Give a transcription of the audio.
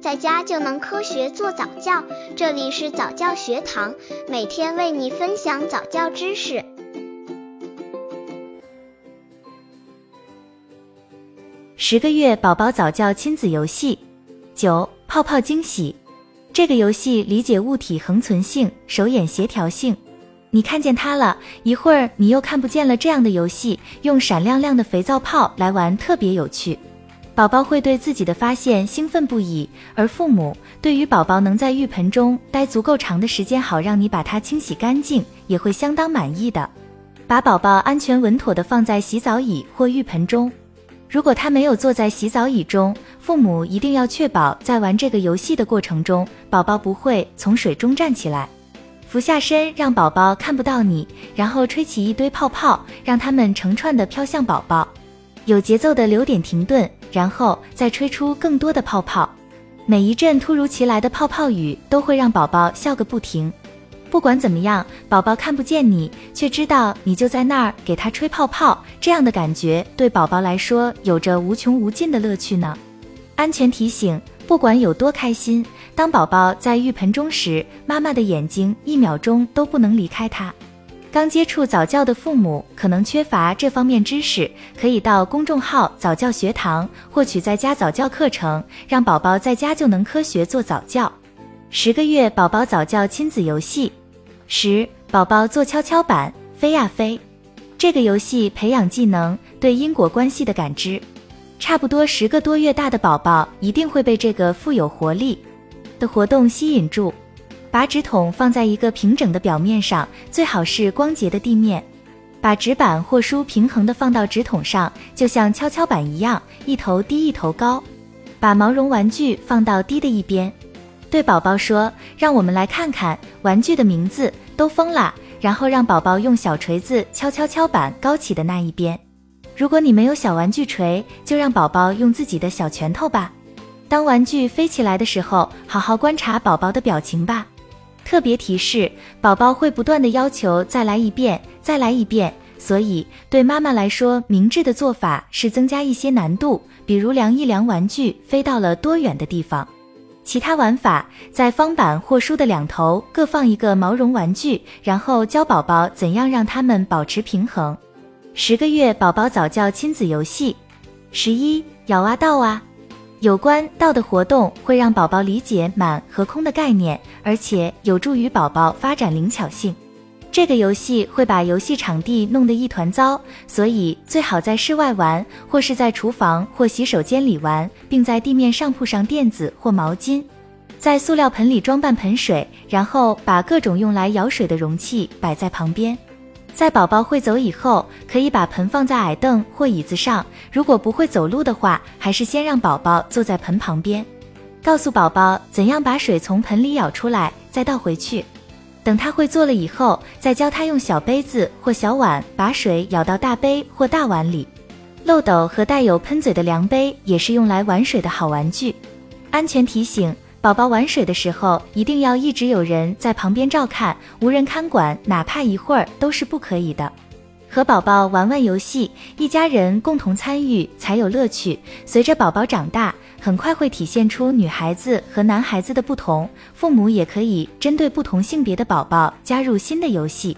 在家就能科学做早教。这里是早教学堂，每天为你分享早教知识。十个月宝宝早教亲子游戏九泡泡惊喜。这个游戏理解物体恒存性、手眼协调性。你看见它了，一会儿你又看不见了。这样的游戏用闪亮亮的肥皂泡来玩，特别有趣。宝宝会对自己的发现兴奋不已，而父母对于宝宝能在浴盆中待足够长的时间，好让你把它清洗干净，也会相当满意的。把宝宝安全稳妥的放在洗澡椅或浴盆中。如果他没有坐在洗澡椅中，父母一定要确保在玩这个游戏的过程中，宝宝不会从水中站起来。俯下身，让宝宝看不到你，然后吹起一堆泡泡，让它们成串的飘向宝宝，有节奏的留点停顿，然后再吹出更多的泡泡。每一阵突如其来的泡泡雨都会让宝宝笑个不停。不管怎么样，宝宝看不见你，却知道你就在那儿给他吹泡泡，这样的感觉对宝宝来说有着无穷无尽的乐趣呢。安全提醒。不管有多开心，当宝宝在浴盆中时，妈妈的眼睛一秒钟都不能离开他。刚接触早教的父母可能缺乏这方面知识，可以到公众号早教学堂获取在家早教课程，让宝宝在家就能科学做早教。十个月宝宝早教亲子游戏，十宝宝做跷跷板飞呀飞，这个游戏培养技能对因果关系的感知。差不多十个多月大的宝宝一定会被这个富有活力的活动吸引住。把纸筒放在一个平整的表面上，最好是光洁的地面。把纸板或书平衡的放到纸筒上，就像跷跷板一样，一头低一头高。把毛绒玩具放到低的一边，对宝宝说：“让我们来看看玩具的名字。”都疯了。然后让宝宝用小锤子敲敲敲板高起的那一边。如果你没有小玩具锤，就让宝宝用自己的小拳头吧。当玩具飞起来的时候，好好观察宝宝的表情吧。特别提示：宝宝会不断的要求再来一遍，再来一遍。所以对妈妈来说，明智的做法是增加一些难度，比如量一量玩具飞到了多远的地方。其他玩法，在方板或书的两头各放一个毛绒玩具，然后教宝宝怎样让它们保持平衡。十个月宝宝早教亲子游戏，十一咬啊倒啊，有关道的活动会让宝宝理解满和空的概念，而且有助于宝宝发展灵巧性。这个游戏会把游戏场地弄得一团糟，所以最好在室外玩，或是在厨房或洗手间里玩，并在地面上铺上垫子或毛巾，在塑料盆里装半盆水，然后把各种用来舀水的容器摆在旁边。在宝宝会走以后，可以把盆放在矮凳或椅子上。如果不会走路的话，还是先让宝宝坐在盆旁边，告诉宝宝怎样把水从盆里舀出来，再倒回去。等他会做了以后，再教他用小杯子或小碗把水舀到大杯或大碗里。漏斗和带有喷嘴的量杯也是用来玩水的好玩具。安全提醒。宝宝玩水的时候，一定要一直有人在旁边照看，无人看管，哪怕一会儿都是不可以的。和宝宝玩玩游戏，一家人共同参与才有乐趣。随着宝宝长大，很快会体现出女孩子和男孩子的不同，父母也可以针对不同性别的宝宝加入新的游戏。